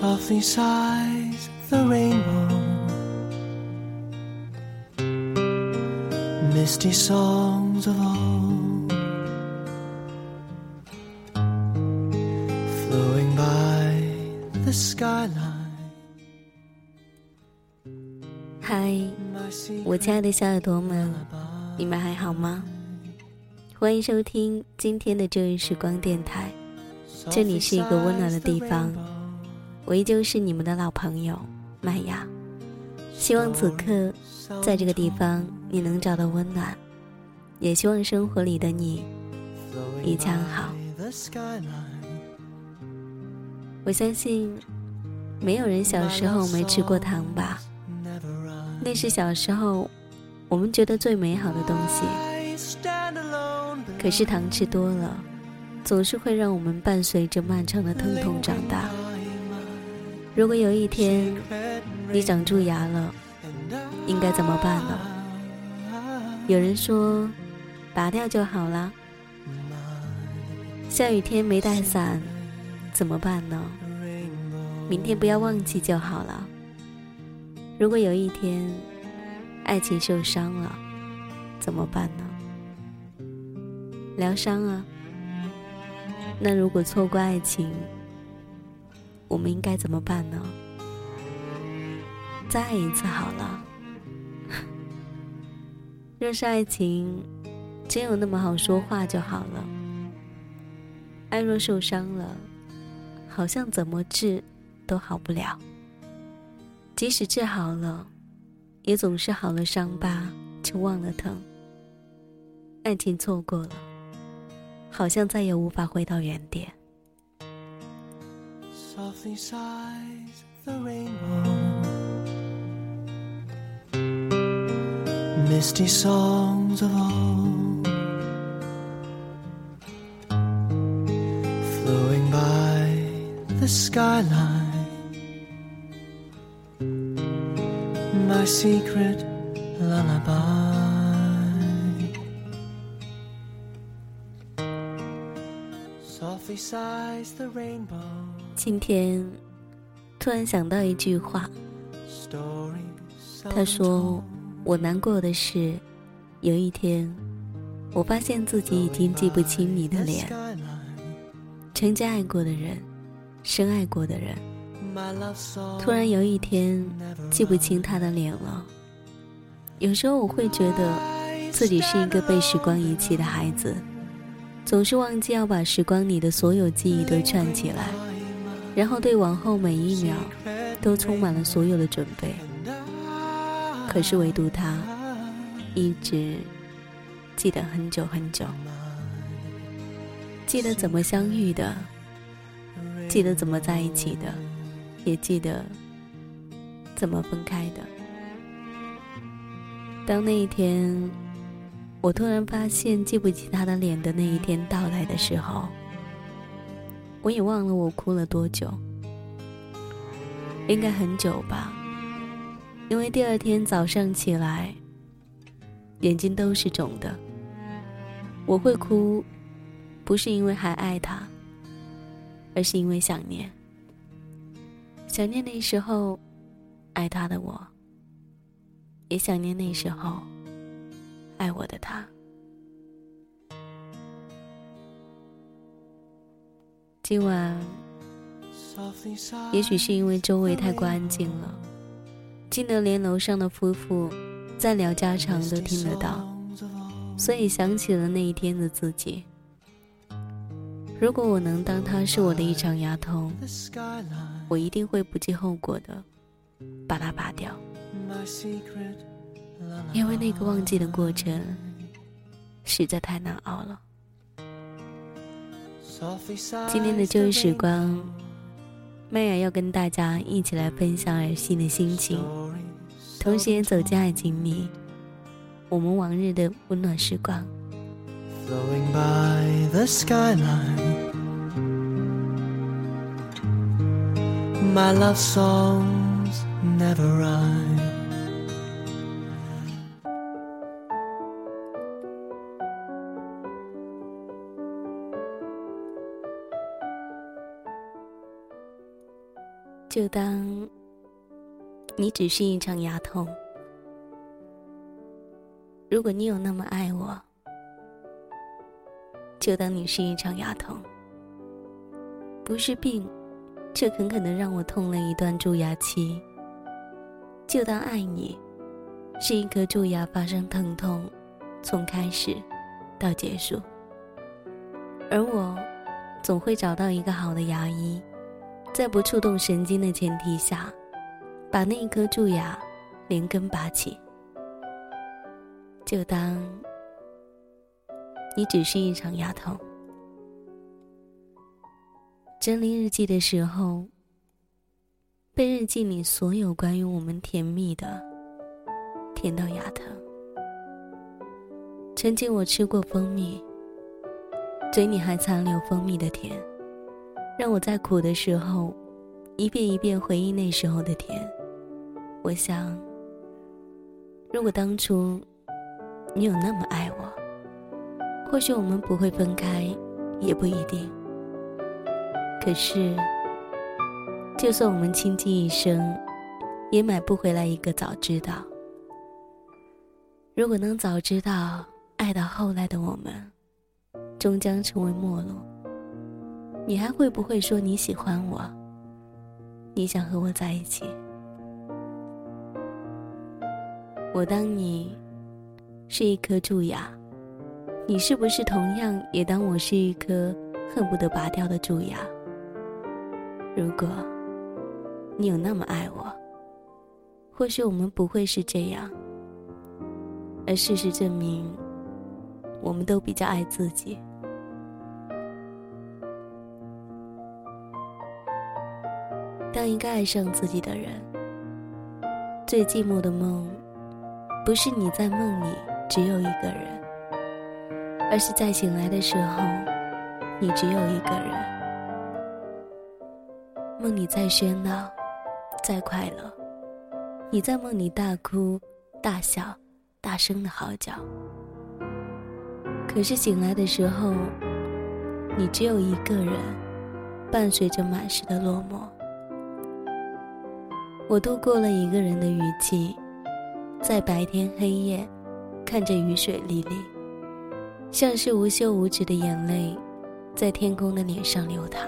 softly sighs the rainbow. Misty songs of old flowing by the skyline. Hi, 我亲爱的小耳朵们，你们还好吗？欢迎收听今天的周日时光电台，这里是一个温暖的地方，我依旧是你们的老朋友麦芽。希望此刻在这个地方你能找到温暖，也希望生活里的你一切好。我相信，没有人小时候没吃过糖吧？那是小时候我们觉得最美好的东西。可是糖吃多了，总是会让我们伴随着漫长的疼痛长大。如果有一天你长蛀牙了，应该怎么办呢？有人说，拔掉就好了。下雨天没带伞，怎么办呢？明天不要忘记就好了。如果有一天爱情受伤了，怎么办呢？疗伤啊。那如果错过爱情，我们应该怎么办呢？再爱一次好了。若是爱情真有那么好说话就好了。爱若受伤了，好像怎么治都好不了。即使治好了，也总是好了伤疤就忘了疼。爱情错过了，好像再也无法回到原点。Softly sighs the rainbow. Misty songs of old flowing by the skyline. My secret lullaby. Softly sighs the rainbow. 今天突然想到一句话，他说：“我难过的是，有一天，我发现自己已经记不清你的脸。曾经爱过的人，深爱过的人，突然有一天记不清他的脸了。有时候我会觉得自己是一个被时光遗弃的孩子，总是忘记要把时光里的所有记忆都串起来，然后对往后每一秒都充满了所有的准备。可是唯独他，一直记得很久很久，记得怎么相遇的，记得怎么在一起的，也记得怎么分开的。当那一天，我突然发现记不起他的脸的那一天到来的时候，我也忘了我哭了多久，应该很久吧。因为第二天早上起来，眼睛都是肿的。我会哭，不是因为还爱他，而是因为想念。想念那时候爱他的我，也想念那时候爱我的他。今晚，也许是因为周围太过安静了。静得连楼上的夫妇在聊家常都听得到，所以想起了那一天的自己。如果我能当他是我的一场牙痛，我一定会不计后果的把它拔掉，因为那个忘记的过程实在太难熬了。今天的周日时光。麦雅要跟大家一起来分享儿戏的心情，同时也走进爱情里我们往日的温暖时光。Flowing by the skyline, my love songs never rhyme. 就当你只是一场牙痛。如果你有那么爱我，就当你是一场牙痛，不是病，却很可能让我痛了一段蛀牙期。就当爱你，是一颗蛀牙发生疼痛，从开始到结束。而我，总会找到一个好的牙医，在不触动神经的前提下，把那一颗蛀牙连根拔起。就当你只是一场牙痛。整理日记的时候，被日记里所有关于我们甜蜜的甜到牙疼。曾经我吃过蜂蜜。嘴里还残留蜂蜜的甜，让我在苦的时候，一遍一遍回忆那时候的甜。我想，如果当初你有那么爱我，或许我们不会分开，也不一定。可是，就算我们倾尽一生，也买不回来一个早知道。如果能早知道，爱到后来的我们。终将成为陌路。你还会不会说你喜欢我？你想和我在一起？我当你是一颗蛀牙，你是不是同样也当我是一颗恨不得拔掉的蛀牙？如果你有那么爱我，或许我们不会是这样。而事实证明，我们都比较爱自己。当一个爱上自己的人，最寂寞的梦，不是你在梦里只有一个人，而是在醒来的时候，你只有一个人。梦里再喧闹，再快乐，你在梦里大哭、大笑、大声的嚎叫，可是醒来的时候，你只有一个人，伴随着满是的落寞。我度过了一个人的雨季，在白天黑夜，看着雨水沥沥，像是无休无止的眼泪，在天空的脸上流淌，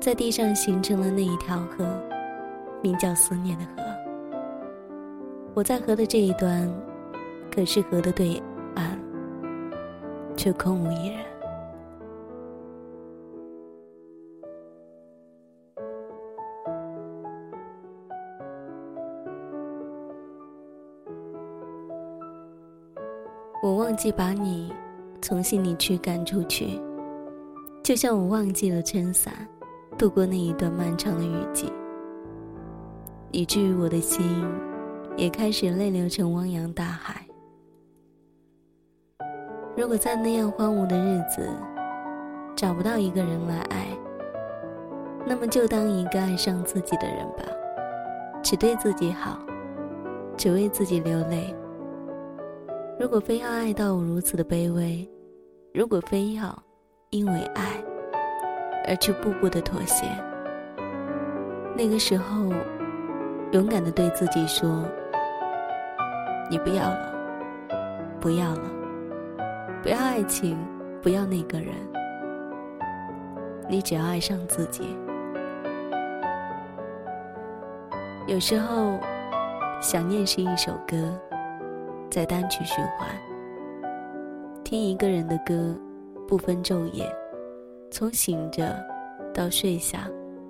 在地上形成了那一条河，名叫思念的河。我在河的这一端，可是河的对岸，却空无一人。忘记把你从心里驱赶出去，就像我忘记了撑伞，度过那一段漫长的雨季，以至于我的心也开始泪流成汪洋大海。如果在那样荒芜的日子找不到一个人来爱，那么就当一个爱上自己的人吧，只对自己好，只为自己流泪。如果非要爱到如此的卑微，如果非要因为爱而去步步的妥协，那个时候，勇敢的对自己说：“你不要了，不要了，不要爱情，不要那个人，你只要爱上自己。”有时候，想念是一首歌。在单曲循环，听一个人的歌，不分昼夜，从醒着到睡下，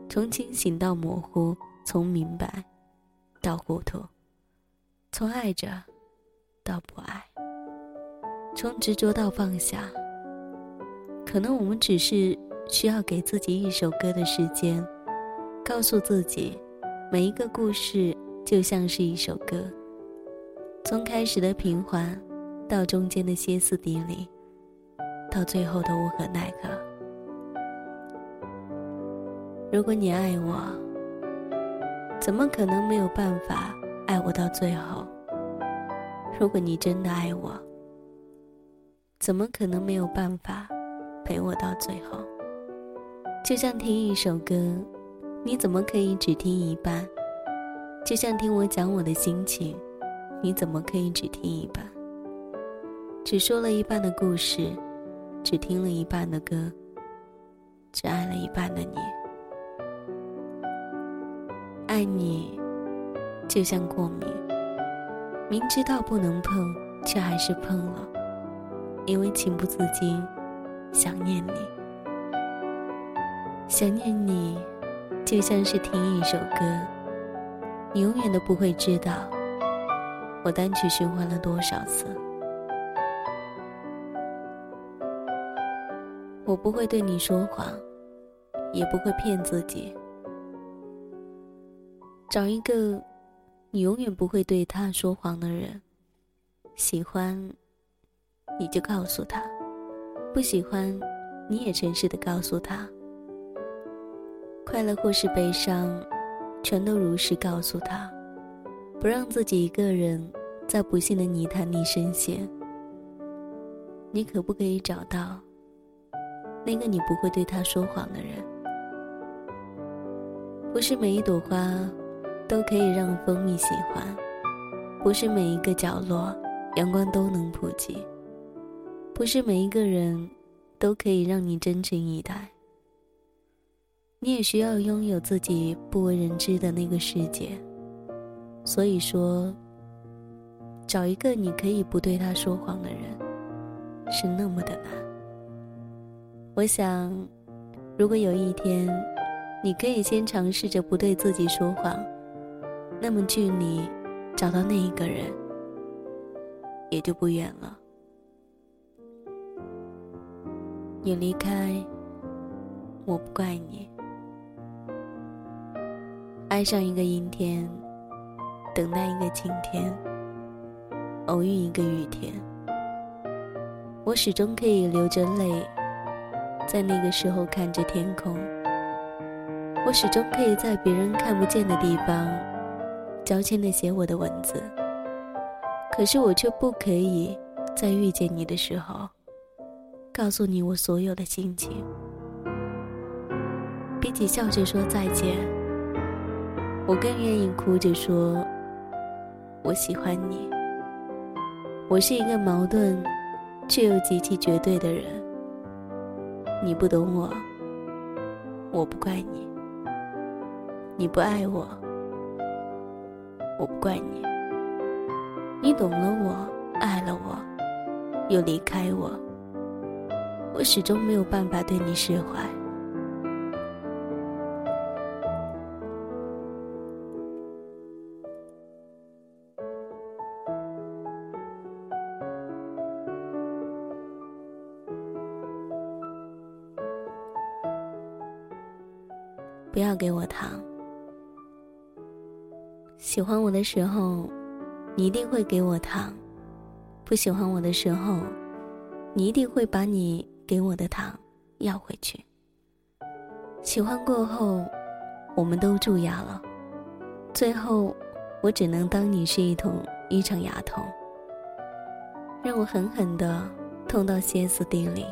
从清醒到模糊，从明白到糊涂，从爱着到不爱，从执着到放下。可能我们只是需要给自己一首歌的时间，告诉自己，每一个故事就像是一首歌。从开始的平缓，到中间的歇斯底里，到最后的无可奈何。如果你爱我，怎么可能没有办法爱我到最后？如果你真的爱我，怎么可能没有办法陪我到最后？就像听一首歌，你怎么可以只听一半？就像听我讲我的心情，你怎么可以只听一半？只说了一半的故事，只听了一半的歌，只爱了一半的你。爱你，就像过敏，明知道不能碰，却还是碰了，因为情不自禁想念你。想念你，就像是听一首歌，你永远都不会知道，我单曲循环了多少次。我不会对你说谎，也不会骗自己。找一个你永远不会对他说谎的人，喜欢你就告诉他，不喜欢你也诚实的告诉他。快乐或是悲伤，全都如实告诉他，不让自己一个人在不幸的泥潭里深陷。你可不可以找到？那个你不会对他说谎的人，不是每一朵花都可以让蜂蜜喜欢，不是每一个角落阳光都能普及，不是每一个人都可以让你真诚以待。你也需要拥有自己不为人知的那个世界。所以说，找一个你可以不对他说谎的人，是那么的难。我想，如果有一天，你可以先尝试着不对自己说谎，那么距离找到那一个人也就不远了。你离开，我不怪你。爱上一个阴天，等待一个晴天，偶遇一个雨天，我始终可以流着泪。在那个时候看着天空，我始终可以在别人看不见的地方，矫情的写我的文字。可是我却不可以在遇见你的时候，告诉你我所有的心情。比起笑着说再见，我更愿意哭着说，我喜欢你。我是一个矛盾，却又极其绝对的人。你不懂我，我不怪你；你不爱我，我不怪你。你懂了我，爱了我，又离开我，我始终没有办法对你释怀。要给我糖。喜欢我的时候，你一定会给我糖；不喜欢我的时候，你一定会把你给我的糖要回去。喜欢过后，我们都蛀牙了，最后我只能当你是一桶一场牙痛，让我狠狠的痛到歇斯底里。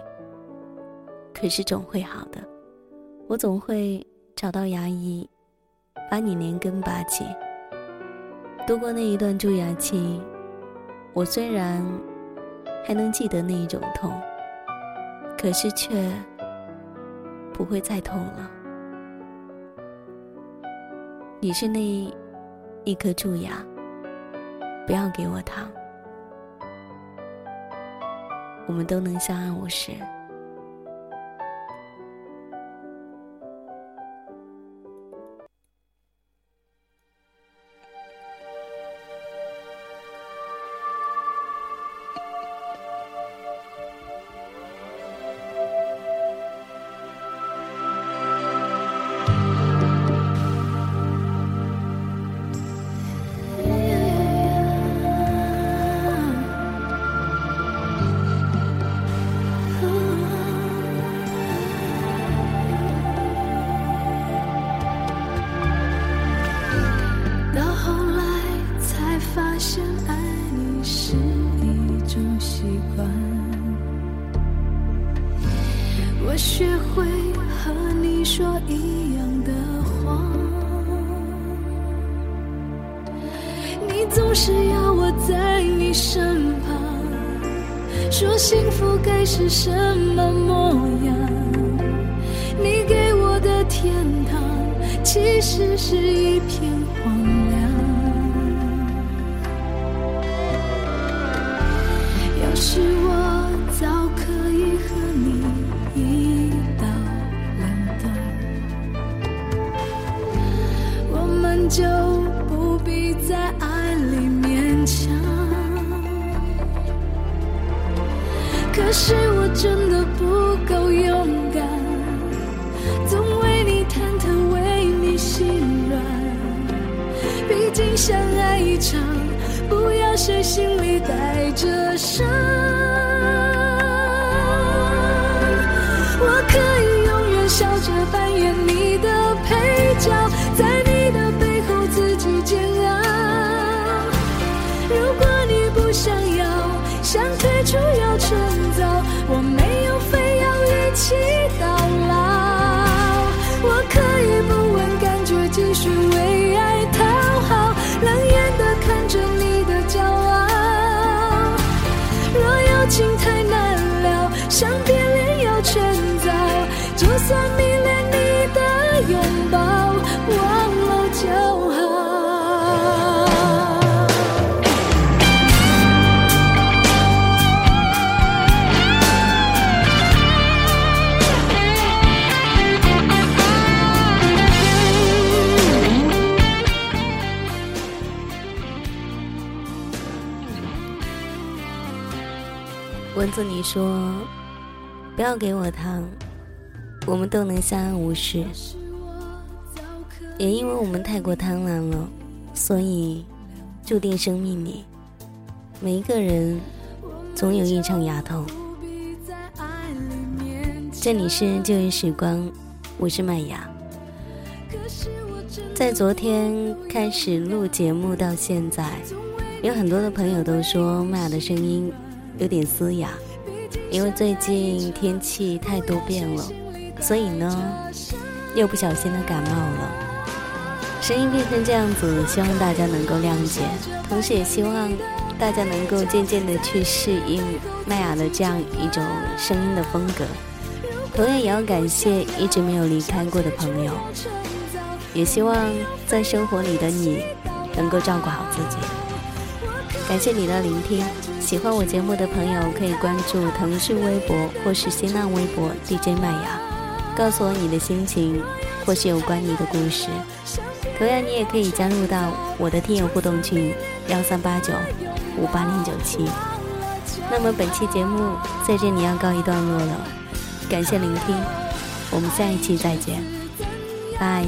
可是总会好的，我总会。找到牙医，把你连根拔起。度过那一段蛀牙期，我虽然还能记得那一种痛，可是却不会再痛了。你是那一颗蛀牙，不要给我糖，我们都能相安无事。只是一片荒凉。要是我早可以和你一刀两断，我们就不必在爱里勉强。可是我真的相爱一场，不要谁心里带着伤。蚊子，你说不要给我糖，我们都能相安无事。也因为我们太过贪婪了，所以注定生命里每一个人总有一场牙痛。这里是旧日时光，我是麦芽。在昨天开始录节目到现在，有很多的朋友都说麦芽的声音有点嘶哑，因为最近天气太多变了，所以呢又不小心的感冒了，声音变成这样子，希望大家能够谅解，同时也希望大家能够渐渐的去适应麦芽的这样一种声音的风格。同样也要感谢一直没有离开过的朋友，也希望在生活里的你能够照顾好自己。感谢你的聆听，喜欢我节目的朋友可以关注腾讯微博或是新浪微博 DJ 麦芽，告诉我你的心情或是有关你的故事。同样，你也可以加入到我的听友互动群幺三八九五八零九七。那么本期节目在这里要告一段落了。感谢聆听，我们下一期再见，拜。